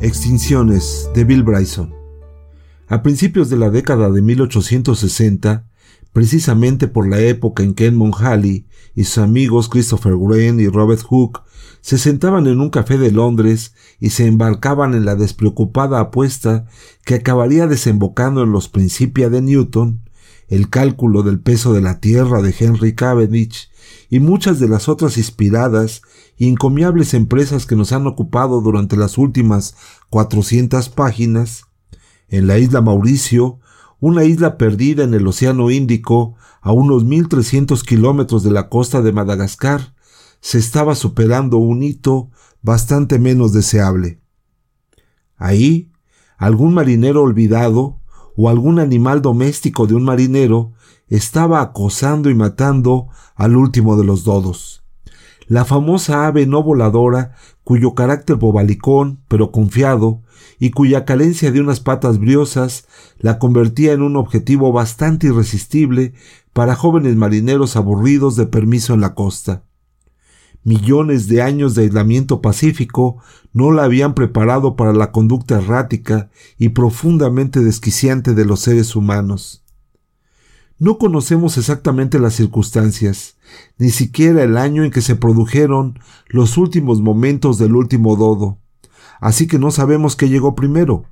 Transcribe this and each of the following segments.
Extinciones de Bill Bryson. A principios de la década de 1860, precisamente por la época en que Edmund Halley y sus amigos Christopher Wren y Robert Hooke se sentaban en un café de Londres y se embarcaban en la despreocupada apuesta que acabaría desembocando en los Principia de Newton, el cálculo del peso de la Tierra de Henry Cavendish y muchas de las otras inspiradas y encomiables empresas que nos han ocupado durante las últimas 400 páginas, en la isla Mauricio, una isla perdida en el Océano Índico, a unos 1300 kilómetros de la costa de Madagascar, se estaba superando un hito bastante menos deseable. Ahí, algún marinero olvidado o algún animal doméstico de un marinero estaba acosando y matando al último de los dodos. La famosa ave no voladora, cuyo carácter bobalicón, pero confiado, y cuya carencia de unas patas briosas la convertía en un objetivo bastante irresistible para jóvenes marineros aburridos de permiso en la costa. Millones de años de aislamiento pacífico no la habían preparado para la conducta errática y profundamente desquiciante de los seres humanos. No conocemos exactamente las circunstancias, ni siquiera el año en que se produjeron los últimos momentos del último dodo, así que no sabemos qué llegó primero,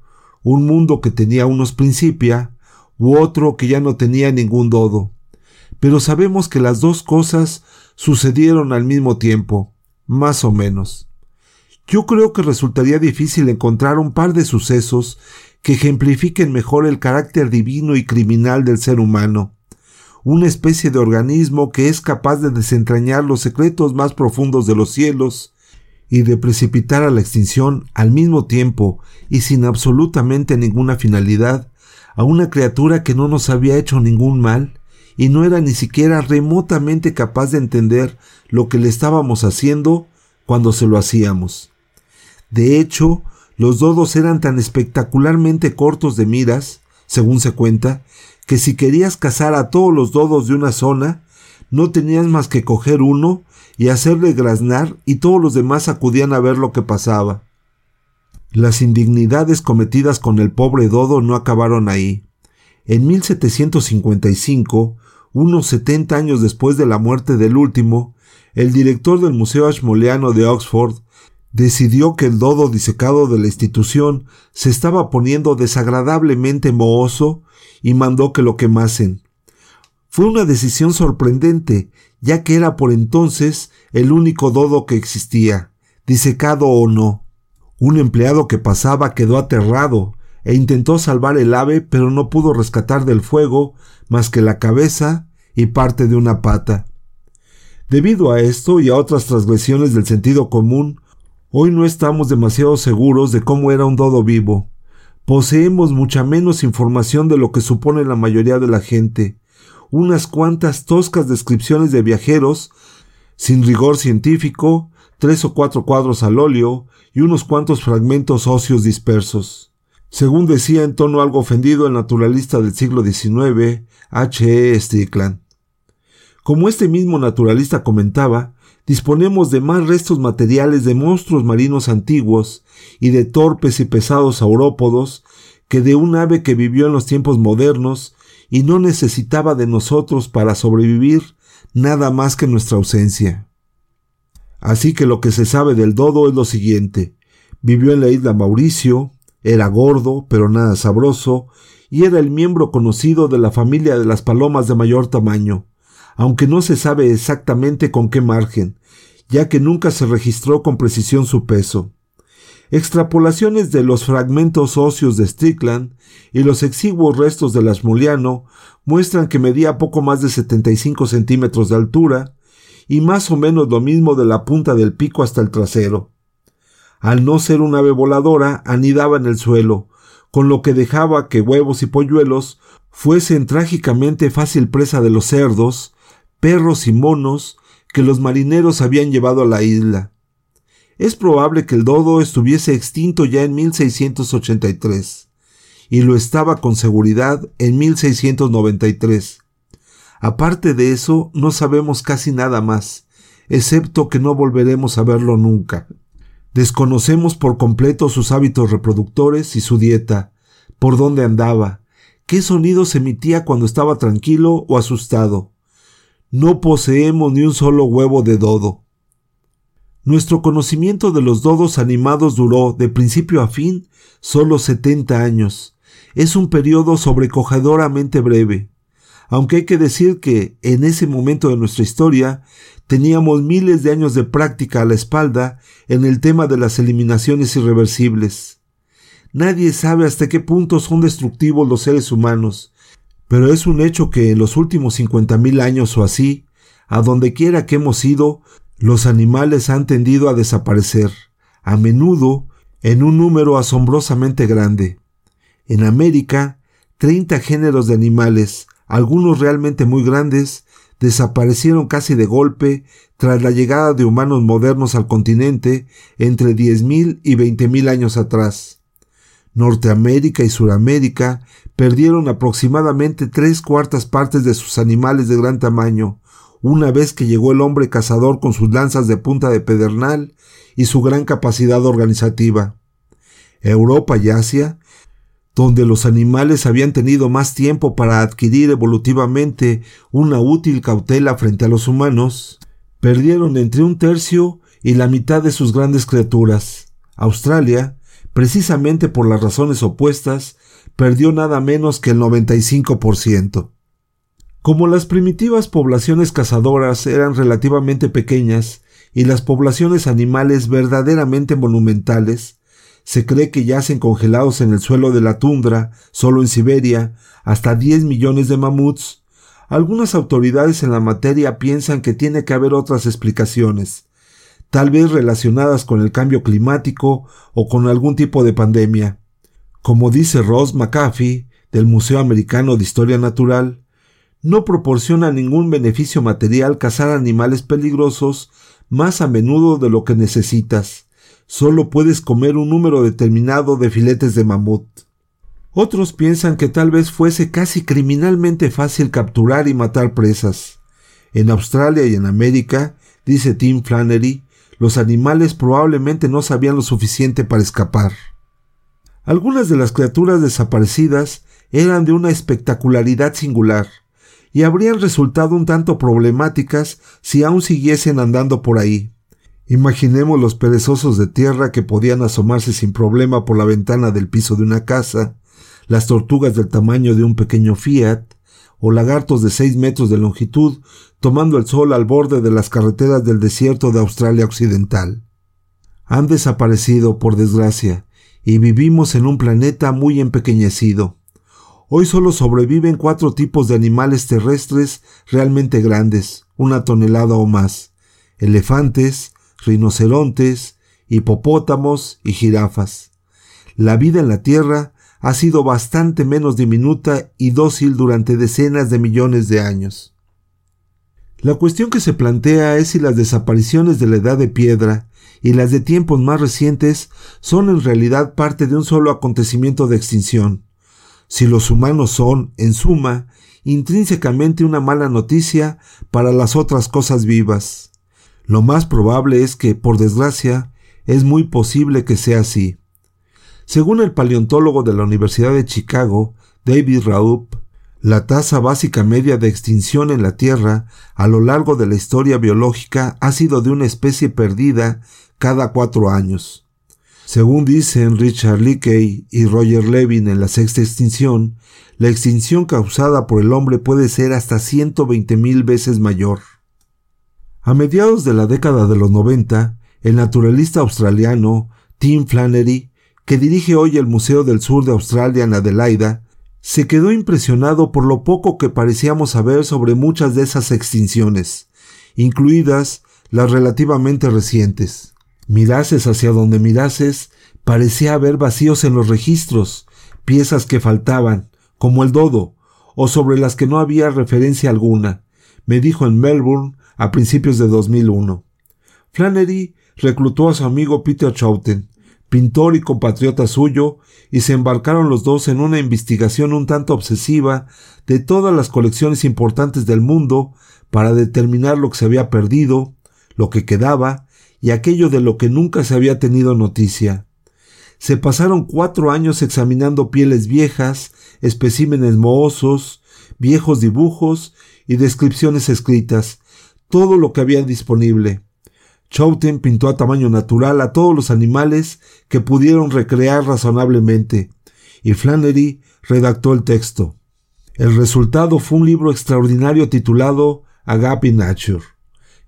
un mundo que tenía unos principia, u otro que ya no tenía ningún dodo. Pero sabemos que las dos cosas sucedieron al mismo tiempo, más o menos. Yo creo que resultaría difícil encontrar un par de sucesos que ejemplifiquen mejor el carácter divino y criminal del ser humano, una especie de organismo que es capaz de desentrañar los secretos más profundos de los cielos y de precipitar a la extinción al mismo tiempo y sin absolutamente ninguna finalidad a una criatura que no nos había hecho ningún mal y no era ni siquiera remotamente capaz de entender lo que le estábamos haciendo cuando se lo hacíamos. De hecho, los dodos eran tan espectacularmente cortos de miras, según se cuenta, que si querías cazar a todos los dodos de una zona, no tenías más que coger uno y hacerle graznar y todos los demás acudían a ver lo que pasaba. Las indignidades cometidas con el pobre dodo no acabaron ahí. En 1755, unos setenta años después de la muerte del último, el director del Museo Ashmoleano de Oxford decidió que el dodo disecado de la institución se estaba poniendo desagradablemente mohoso y mandó que lo quemasen. Fue una decisión sorprendente, ya que era por entonces el único dodo que existía, disecado o no. Un empleado que pasaba quedó aterrado e intentó salvar el ave, pero no pudo rescatar del fuego más que la cabeza y parte de una pata. Debido a esto y a otras transgresiones del sentido común, hoy no estamos demasiado seguros de cómo era un dodo vivo poseemos mucha menos información de lo que supone la mayoría de la gente, unas cuantas toscas descripciones de viajeros, sin rigor científico, tres o cuatro cuadros al óleo y unos cuantos fragmentos óseos dispersos. Según decía en tono algo ofendido el naturalista del siglo XIX, H. E. Strickland. Como este mismo naturalista comentaba, disponemos de más restos materiales de monstruos marinos antiguos y de torpes y pesados saurópodos que de un ave que vivió en los tiempos modernos y no necesitaba de nosotros para sobrevivir nada más que nuestra ausencia. Así que lo que se sabe del dodo es lo siguiente. Vivió en la isla Mauricio, era gordo, pero nada sabroso, y era el miembro conocido de la familia de las palomas de mayor tamaño aunque no se sabe exactamente con qué margen, ya que nunca se registró con precisión su peso. Extrapolaciones de los fragmentos óseos de Strickland y los exiguos restos del Ashmoleano muestran que medía poco más de 75 centímetros de altura y más o menos lo mismo de la punta del pico hasta el trasero. Al no ser un ave voladora, anidaba en el suelo, con lo que dejaba que huevos y polluelos fuesen trágicamente fácil presa de los cerdos, perros y monos que los marineros habían llevado a la isla. Es probable que el dodo estuviese extinto ya en 1683, y lo estaba con seguridad en 1693. Aparte de eso, no sabemos casi nada más, excepto que no volveremos a verlo nunca. Desconocemos por completo sus hábitos reproductores y su dieta, por dónde andaba, qué sonidos emitía cuando estaba tranquilo o asustado. No poseemos ni un solo huevo de dodo. Nuestro conocimiento de los dodos animados duró, de principio a fin, solo 70 años. Es un periodo sobrecogedoramente breve. Aunque hay que decir que, en ese momento de nuestra historia, teníamos miles de años de práctica a la espalda en el tema de las eliminaciones irreversibles. Nadie sabe hasta qué punto son destructivos los seres humanos, pero es un hecho que en los últimos cincuenta mil años o así, a donde quiera que hemos ido, los animales han tendido a desaparecer, a menudo en un número asombrosamente grande. En América, treinta géneros de animales, algunos realmente muy grandes, desaparecieron casi de golpe tras la llegada de humanos modernos al continente entre diez mil y veinte mil años atrás. Norteamérica y Suramérica perdieron aproximadamente tres cuartas partes de sus animales de gran tamaño, una vez que llegó el hombre cazador con sus lanzas de punta de pedernal y su gran capacidad organizativa. Europa y Asia, donde los animales habían tenido más tiempo para adquirir evolutivamente una útil cautela frente a los humanos, perdieron entre un tercio y la mitad de sus grandes criaturas. Australia, precisamente por las razones opuestas, perdió nada menos que el 95%. Como las primitivas poblaciones cazadoras eran relativamente pequeñas y las poblaciones animales verdaderamente monumentales, se cree que yacen congelados en el suelo de la tundra, solo en Siberia, hasta 10 millones de mamuts. Algunas autoridades en la materia piensan que tiene que haber otras explicaciones, tal vez relacionadas con el cambio climático o con algún tipo de pandemia. Como dice Ross McAfee, del Museo Americano de Historia Natural, no proporciona ningún beneficio material cazar animales peligrosos más a menudo de lo que necesitas. Solo puedes comer un número determinado de filetes de mamut. Otros piensan que tal vez fuese casi criminalmente fácil capturar y matar presas. En Australia y en América, dice Tim Flannery, los animales probablemente no sabían lo suficiente para escapar. Algunas de las criaturas desaparecidas eran de una espectacularidad singular y habrían resultado un tanto problemáticas si aún siguiesen andando por ahí. Imaginemos los perezosos de tierra que podían asomarse sin problema por la ventana del piso de una casa, las tortugas del tamaño de un pequeño Fiat, o lagartos de seis metros de longitud tomando el sol al borde de las carreteras del desierto de Australia Occidental. Han desaparecido, por desgracia, y vivimos en un planeta muy empequeñecido. Hoy solo sobreviven cuatro tipos de animales terrestres realmente grandes, una tonelada o más. Elefantes, rinocerontes, hipopótamos y jirafas. La vida en la Tierra ha sido bastante menos diminuta y dócil durante decenas de millones de años. La cuestión que se plantea es si las desapariciones de la edad de piedra y las de tiempos más recientes son en realidad parte de un solo acontecimiento de extinción, si los humanos son, en suma, intrínsecamente una mala noticia para las otras cosas vivas. Lo más probable es que, por desgracia, es muy posible que sea así. Según el paleontólogo de la Universidad de Chicago, David Raup, la tasa básica media de extinción en la Tierra a lo largo de la historia biológica ha sido de una especie perdida cada cuatro años. Según dicen Richard Leakey y Roger Levin en la sexta extinción, la extinción causada por el hombre puede ser hasta 120 mil veces mayor. A mediados de la década de los 90, el naturalista australiano Tim Flannery, que dirige hoy el Museo del Sur de Australia en Adelaida, se quedó impresionado por lo poco que parecíamos saber sobre muchas de esas extinciones, incluidas las relativamente recientes. Mirases hacia donde mirases, parecía haber vacíos en los registros, piezas que faltaban, como el dodo, o sobre las que no había referencia alguna, me dijo en Melbourne a principios de 2001. Flannery reclutó a su amigo Peter Chouten, pintor y compatriota suyo, y se embarcaron los dos en una investigación un tanto obsesiva de todas las colecciones importantes del mundo para determinar lo que se había perdido, lo que quedaba y aquello de lo que nunca se había tenido noticia. Se pasaron cuatro años examinando pieles viejas, especímenes mohosos, viejos dibujos y descripciones escritas, todo lo que había disponible. Chouten pintó a tamaño natural a todos los animales que pudieron recrear razonablemente, y Flannery redactó el texto. El resultado fue un libro extraordinario titulado Agape Nature,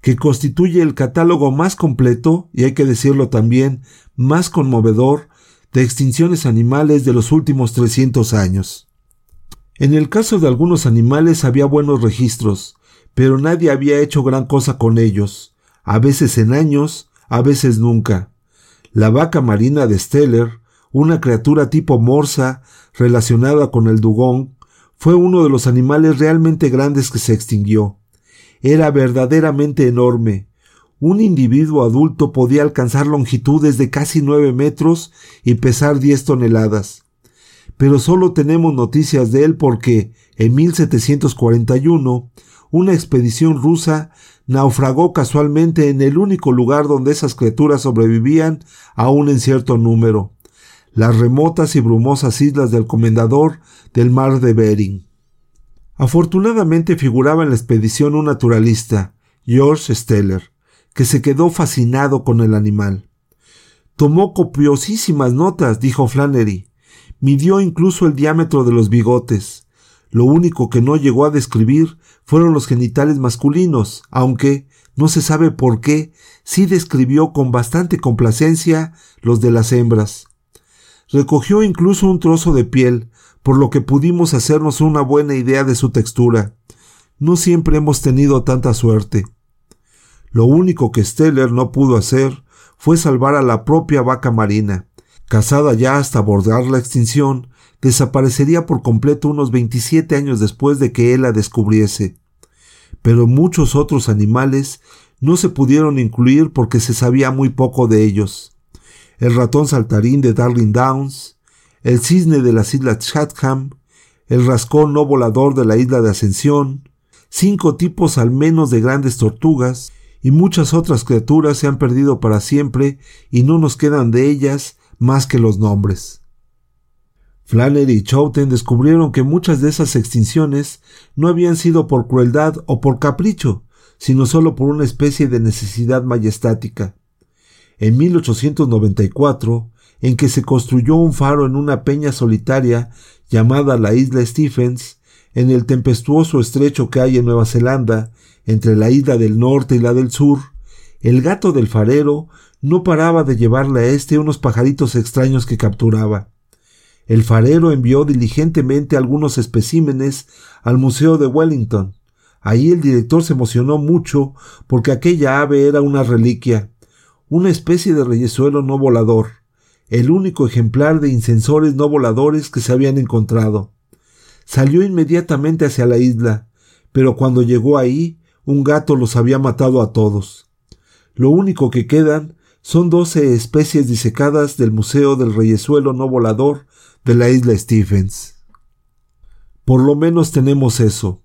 que constituye el catálogo más completo, y hay que decirlo también, más conmovedor, de extinciones animales de los últimos 300 años. En el caso de algunos animales había buenos registros, pero nadie había hecho gran cosa con ellos, a veces en años, a veces nunca. La vaca marina de Steller, una criatura tipo morsa relacionada con el dugong, fue uno de los animales realmente grandes que se extinguió. Era verdaderamente enorme. Un individuo adulto podía alcanzar longitudes de casi nueve metros y pesar diez toneladas. Pero solo tenemos noticias de él porque, en 1741, una expedición rusa naufragó casualmente en el único lugar donde esas criaturas sobrevivían aún en cierto número las remotas y brumosas islas del comendador del mar de Bering. Afortunadamente figuraba en la expedición un naturalista, George Steller, que se quedó fascinado con el animal. Tomó copiosísimas notas, dijo Flannery. Midió incluso el diámetro de los bigotes. Lo único que no llegó a describir fueron los genitales masculinos, aunque, no se sabe por qué, sí describió con bastante complacencia los de las hembras. Recogió incluso un trozo de piel, por lo que pudimos hacernos una buena idea de su textura. No siempre hemos tenido tanta suerte. Lo único que Steller no pudo hacer fue salvar a la propia vaca marina. Cazada ya hasta abordar la extinción, desaparecería por completo unos 27 años después de que él la descubriese. Pero muchos otros animales no se pudieron incluir porque se sabía muy poco de ellos el ratón saltarín de Darling Downs, el cisne de las islas Chatham, el rascón no volador de la isla de Ascensión, cinco tipos al menos de grandes tortugas, y muchas otras criaturas se han perdido para siempre y no nos quedan de ellas más que los nombres. Flannery y Chouten descubrieron que muchas de esas extinciones no habían sido por crueldad o por capricho, sino solo por una especie de necesidad majestática en 1894, en que se construyó un faro en una peña solitaria llamada la isla Stephens, en el tempestuoso estrecho que hay en Nueva Zelanda, entre la isla del norte y la del sur, el gato del farero no paraba de llevarle a éste unos pajaritos extraños que capturaba. El farero envió diligentemente algunos especímenes al Museo de Wellington. Allí el director se emocionó mucho porque aquella ave era una reliquia una especie de reyesuelo no volador, el único ejemplar de incensores no voladores que se habían encontrado. Salió inmediatamente hacia la isla, pero cuando llegó ahí, un gato los había matado a todos. Lo único que quedan son doce especies disecadas del Museo del Reyesuelo no volador de la isla Stephens. Por lo menos tenemos eso.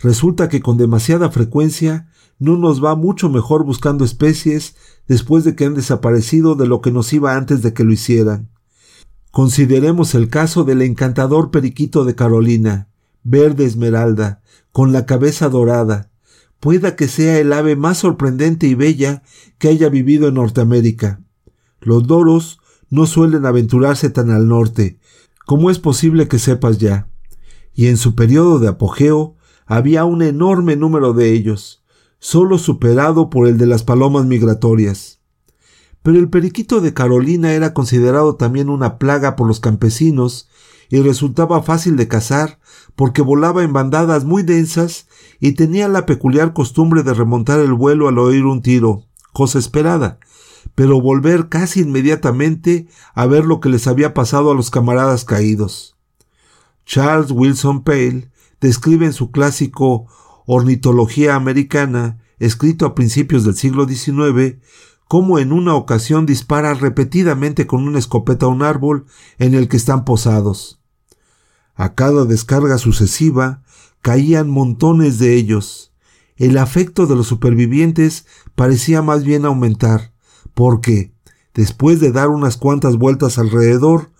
Resulta que con demasiada frecuencia no nos va mucho mejor buscando especies después de que han desaparecido de lo que nos iba antes de que lo hicieran. Consideremos el caso del encantador periquito de Carolina, verde esmeralda, con la cabeza dorada. Pueda que sea el ave más sorprendente y bella que haya vivido en Norteamérica. Los doros no suelen aventurarse tan al norte, como es posible que sepas ya. Y en su periodo de apogeo había un enorme número de ellos solo superado por el de las palomas migratorias. Pero el periquito de Carolina era considerado también una plaga por los campesinos y resultaba fácil de cazar porque volaba en bandadas muy densas y tenía la peculiar costumbre de remontar el vuelo al oír un tiro, cosa esperada, pero volver casi inmediatamente a ver lo que les había pasado a los camaradas caídos. Charles Wilson Pale describe en su clásico Ornitología Americana, escrito a principios del siglo XIX, cómo en una ocasión dispara repetidamente con una escopeta a un árbol en el que están posados. A cada descarga sucesiva caían montones de ellos. El afecto de los supervivientes parecía más bien aumentar, porque, después de dar unas cuantas vueltas alrededor,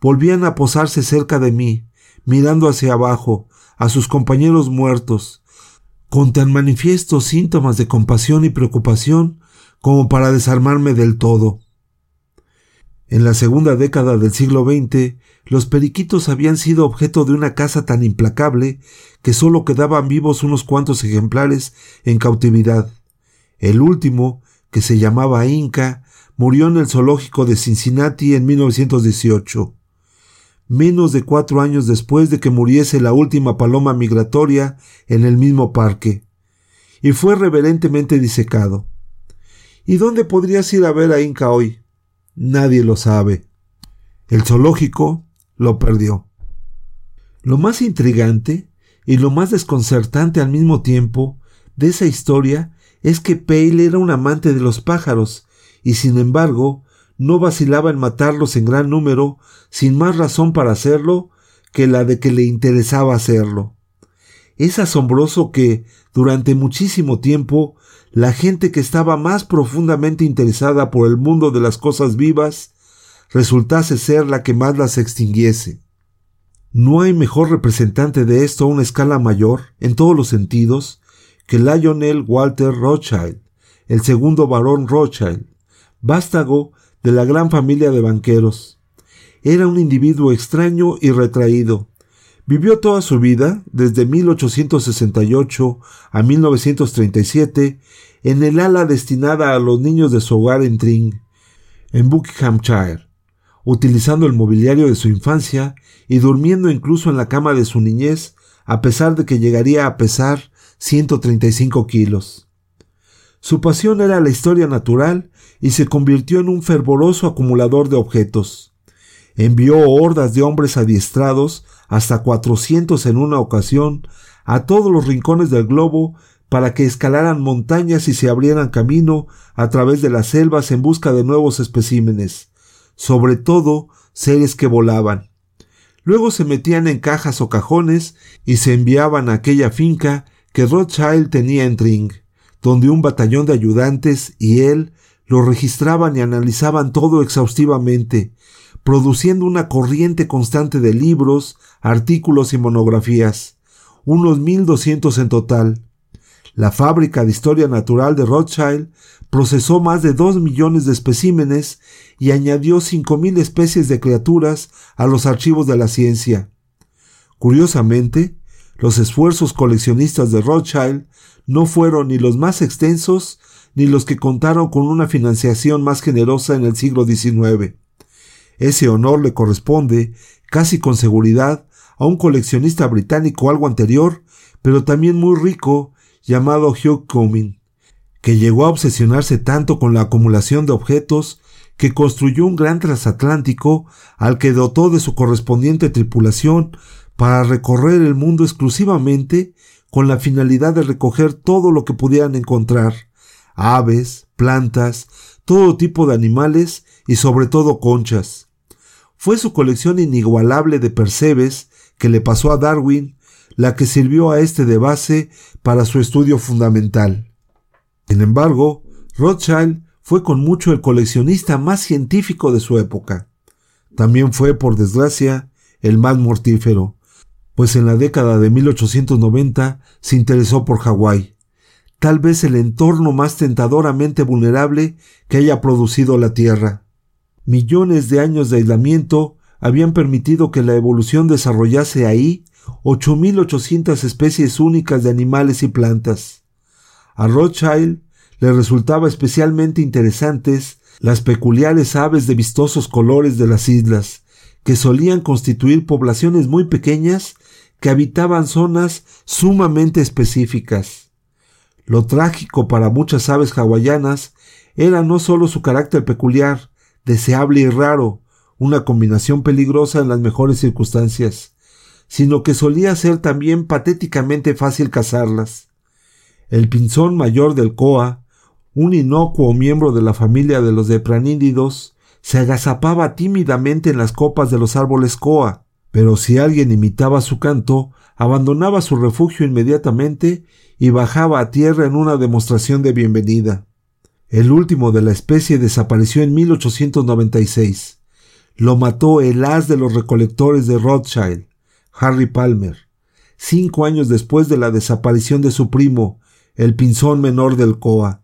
volvían a posarse cerca de mí, mirando hacia abajo, a sus compañeros muertos, con tan manifiestos síntomas de compasión y preocupación como para desarmarme del todo. En la segunda década del siglo XX, los periquitos habían sido objeto de una caza tan implacable que sólo quedaban vivos unos cuantos ejemplares en cautividad. El último, que se llamaba Inca, murió en el zoológico de Cincinnati en 1918. Menos de cuatro años después de que muriese la última paloma migratoria en el mismo parque, y fue reverentemente disecado. ¿Y dónde podrías ir a ver a Inca hoy? Nadie lo sabe. El zoológico lo perdió. Lo más intrigante y lo más desconcertante al mismo tiempo de esa historia es que Pale era un amante de los pájaros y sin embargo no vacilaba en matarlos en gran número sin más razón para hacerlo que la de que le interesaba hacerlo. Es asombroso que, durante muchísimo tiempo, la gente que estaba más profundamente interesada por el mundo de las cosas vivas resultase ser la que más las extinguiese. No hay mejor representante de esto a una escala mayor, en todos los sentidos, que Lionel Walter Rothschild, el segundo barón Rothschild, vástago de la gran familia de banqueros. Era un individuo extraño y retraído, Vivió toda su vida, desde 1868 a 1937, en el ala destinada a los niños de su hogar en Tring, en Buckinghamshire, utilizando el mobiliario de su infancia y durmiendo incluso en la cama de su niñez, a pesar de que llegaría a pesar 135 kilos. Su pasión era la historia natural y se convirtió en un fervoroso acumulador de objetos. Envió hordas de hombres adiestrados hasta 400 en una ocasión, a todos los rincones del globo para que escalaran montañas y se abrieran camino a través de las selvas en busca de nuevos especímenes, sobre todo seres que volaban. Luego se metían en cajas o cajones y se enviaban a aquella finca que Rothschild tenía en Tring, donde un batallón de ayudantes y él lo registraban y analizaban todo exhaustivamente, produciendo una corriente constante de libros, artículos y monografías, unos 1200 en total. La fábrica de historia natural de Rothschild procesó más de dos millones de especímenes y añadió cinco mil especies de criaturas a los archivos de la ciencia. Curiosamente, los esfuerzos coleccionistas de Rothschild no fueron ni los más extensos ni los que contaron con una financiación más generosa en el siglo XIX. Ese honor le corresponde, casi con seguridad, a un coleccionista británico algo anterior, pero también muy rico, llamado Hugh Cumming, que llegó a obsesionarse tanto con la acumulación de objetos que construyó un gran transatlántico al que dotó de su correspondiente tripulación para recorrer el mundo exclusivamente con la finalidad de recoger todo lo que pudieran encontrar, aves, plantas, todo tipo de animales y sobre todo conchas. Fue su colección inigualable de percebes que le pasó a Darwin la que sirvió a este de base para su estudio fundamental. Sin embargo, Rothschild fue con mucho el coleccionista más científico de su época. También fue, por desgracia, el más mortífero, pues en la década de 1890 se interesó por Hawái, tal vez el entorno más tentadoramente vulnerable que haya producido la Tierra. Millones de años de aislamiento habían permitido que la evolución desarrollase ahí 8.800 especies únicas de animales y plantas. A Rothschild le resultaba especialmente interesantes las peculiares aves de vistosos colores de las islas, que solían constituir poblaciones muy pequeñas que habitaban zonas sumamente específicas. Lo trágico para muchas aves hawaianas era no solo su carácter peculiar, deseable y raro, una combinación peligrosa en las mejores circunstancias, sino que solía ser también patéticamente fácil cazarlas. El pinzón mayor del coa, un inocuo miembro de la familia de los depranídeos, se agazapaba tímidamente en las copas de los árboles coa, pero si alguien imitaba su canto, abandonaba su refugio inmediatamente y bajaba a tierra en una demostración de bienvenida. El último de la especie desapareció en 1896. Lo mató el as de los recolectores de Rothschild, Harry Palmer, cinco años después de la desaparición de su primo, el pinzón menor del Coa,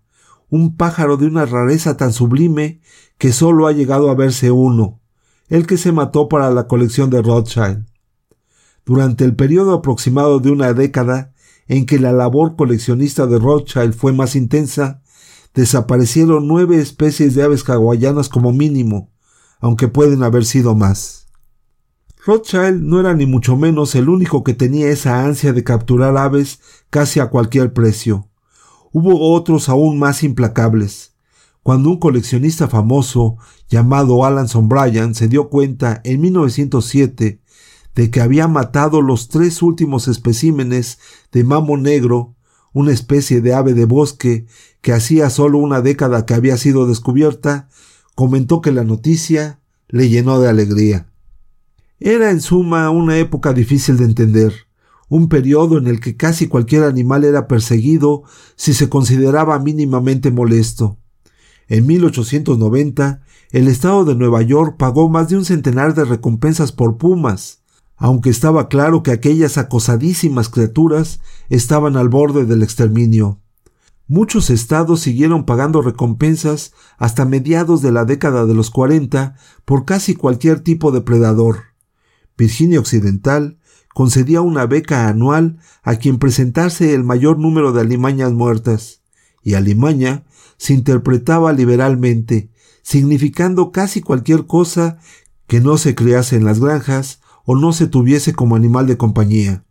un pájaro de una rareza tan sublime que solo ha llegado a verse uno, el que se mató para la colección de Rothschild. Durante el periodo aproximado de una década en que la labor coleccionista de Rothschild fue más intensa, desaparecieron nueve especies de aves hawaianas como mínimo, aunque pueden haber sido más. Rothschild no era ni mucho menos el único que tenía esa ansia de capturar aves casi a cualquier precio. Hubo otros aún más implacables. Cuando un coleccionista famoso llamado Alanson Bryan se dio cuenta en 1907 de que había matado los tres últimos especímenes de mamo negro, una especie de ave de bosque que hacía solo una década que había sido descubierta, comentó que la noticia le llenó de alegría. Era en suma una época difícil de entender, un periodo en el que casi cualquier animal era perseguido si se consideraba mínimamente molesto. En 1890, el estado de Nueva York pagó más de un centenar de recompensas por pumas, aunque estaba claro que aquellas acosadísimas criaturas estaban al borde del exterminio. Muchos estados siguieron pagando recompensas hasta mediados de la década de los 40 por casi cualquier tipo de predador. Virginia Occidental concedía una beca anual a quien presentase el mayor número de alimañas muertas, y alimaña se interpretaba liberalmente, significando casi cualquier cosa que no se crease en las granjas o no se tuviese como animal de compañía.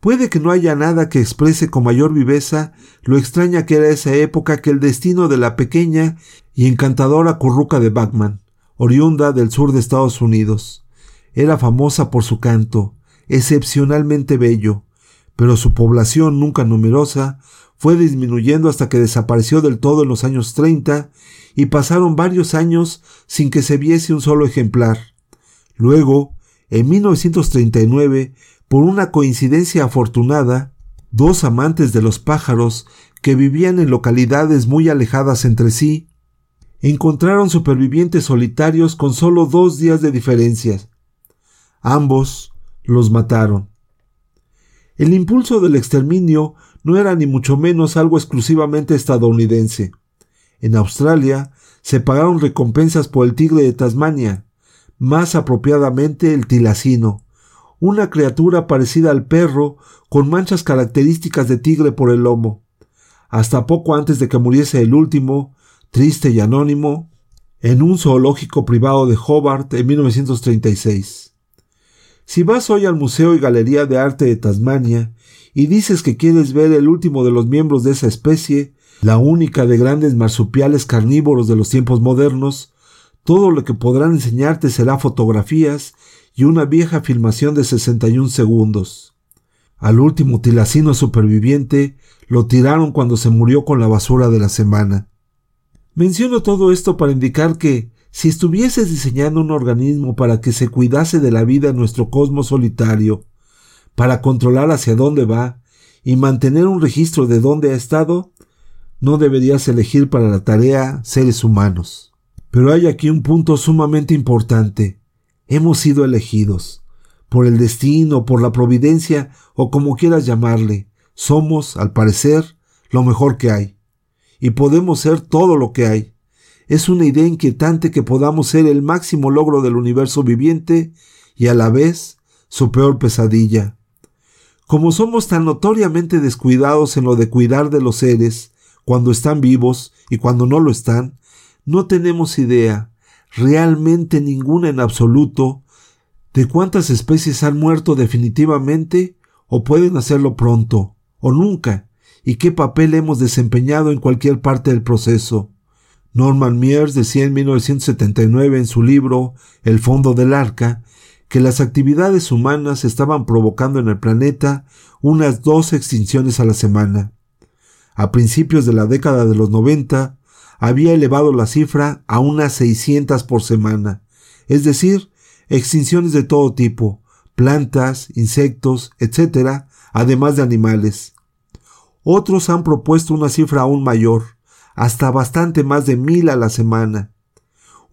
Puede que no haya nada que exprese con mayor viveza lo extraña que era esa época que el destino de la pequeña y encantadora curruca de Bachman, oriunda del sur de Estados Unidos. Era famosa por su canto, excepcionalmente bello, pero su población nunca numerosa fue disminuyendo hasta que desapareció del todo en los años 30 y pasaron varios años sin que se viese un solo ejemplar. Luego, en 1939, por una coincidencia afortunada, dos amantes de los pájaros que vivían en localidades muy alejadas entre sí, encontraron supervivientes solitarios con solo dos días de diferencia. Ambos los mataron. El impulso del exterminio no era ni mucho menos algo exclusivamente estadounidense. En Australia se pagaron recompensas por el tigre de Tasmania, más apropiadamente el tilacino, una criatura parecida al perro con manchas características de tigre por el lomo. Hasta poco antes de que muriese el último, triste y anónimo, en un zoológico privado de Hobart en 1936. Si vas hoy al Museo y Galería de Arte de Tasmania y dices que quieres ver el último de los miembros de esa especie, la única de grandes marsupiales carnívoros de los tiempos modernos, todo lo que podrán enseñarte será fotografías y una vieja filmación de 61 segundos. Al último tilacino superviviente lo tiraron cuando se murió con la basura de la semana. Menciono todo esto para indicar que, si estuvieses diseñando un organismo para que se cuidase de la vida en nuestro cosmos solitario, para controlar hacia dónde va y mantener un registro de dónde ha estado, no deberías elegir para la tarea seres humanos. Pero hay aquí un punto sumamente importante. Hemos sido elegidos. Por el destino, por la providencia o como quieras llamarle. Somos, al parecer, lo mejor que hay. Y podemos ser todo lo que hay. Es una idea inquietante que podamos ser el máximo logro del universo viviente y a la vez su peor pesadilla. Como somos tan notoriamente descuidados en lo de cuidar de los seres, cuando están vivos y cuando no lo están, no tenemos idea, realmente ninguna en absoluto, de cuántas especies han muerto definitivamente o pueden hacerlo pronto o nunca, y qué papel hemos desempeñado en cualquier parte del proceso. Norman Mears decía en 1979 en su libro El fondo del arca que las actividades humanas estaban provocando en el planeta unas dos extinciones a la semana. A principios de la década de los 90, había elevado la cifra a unas 600 por semana, es decir, extinciones de todo tipo, plantas, insectos, etc., además de animales. Otros han propuesto una cifra aún mayor, hasta bastante más de mil a la semana.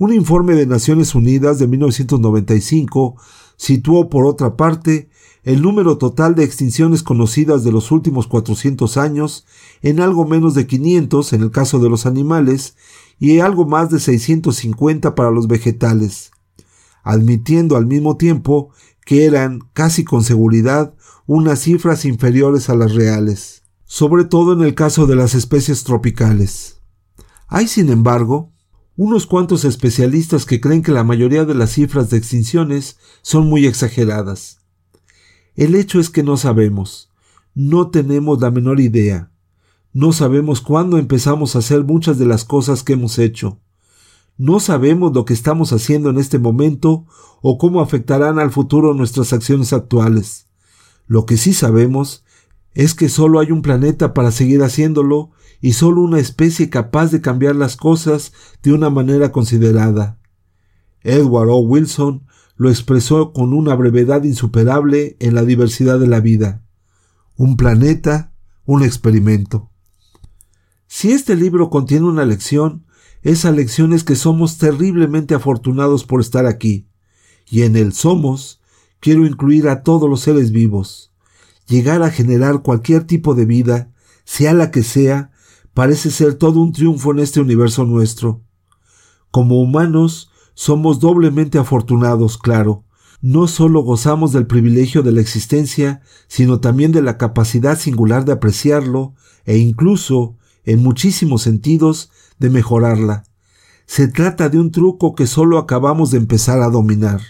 Un informe de Naciones Unidas de 1995 situó, por otra parte, el número total de extinciones conocidas de los últimos 400 años en algo menos de 500 en el caso de los animales y algo más de 650 para los vegetales, admitiendo al mismo tiempo que eran, casi con seguridad, unas cifras inferiores a las reales, sobre todo en el caso de las especies tropicales. Hay, sin embargo, unos cuantos especialistas que creen que la mayoría de las cifras de extinciones son muy exageradas. El hecho es que no sabemos, no tenemos la menor idea, no sabemos cuándo empezamos a hacer muchas de las cosas que hemos hecho, no sabemos lo que estamos haciendo en este momento o cómo afectarán al futuro nuestras acciones actuales. Lo que sí sabemos es que solo hay un planeta para seguir haciéndolo y solo una especie capaz de cambiar las cosas de una manera considerada. Edward O. Wilson lo expresó con una brevedad insuperable en la diversidad de la vida. Un planeta, un experimento. Si este libro contiene una lección, esa lección es que somos terriblemente afortunados por estar aquí, y en el somos quiero incluir a todos los seres vivos. Llegar a generar cualquier tipo de vida, sea la que sea, parece ser todo un triunfo en este universo nuestro. Como humanos, somos doblemente afortunados, claro. No solo gozamos del privilegio de la existencia, sino también de la capacidad singular de apreciarlo e incluso, en muchísimos sentidos, de mejorarla. Se trata de un truco que solo acabamos de empezar a dominar.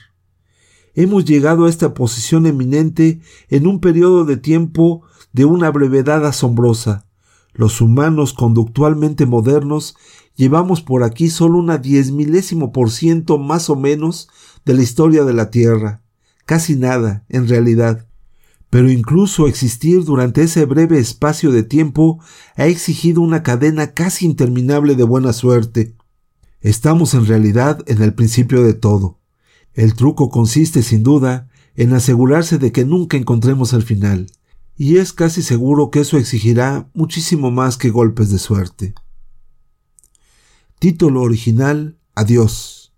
Hemos llegado a esta posición eminente en un periodo de tiempo de una brevedad asombrosa. Los humanos conductualmente modernos llevamos por aquí solo una diez milésimo por ciento más o menos de la historia de la Tierra. Casi nada, en realidad. Pero incluso existir durante ese breve espacio de tiempo ha exigido una cadena casi interminable de buena suerte. Estamos en realidad en el principio de todo. El truco consiste sin duda en asegurarse de que nunca encontremos el final y es casi seguro que eso exigirá muchísimo más que golpes de suerte. Título original Adiós.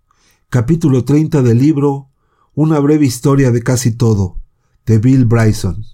Capítulo 30 del libro Una breve historia de casi todo, de Bill Bryson.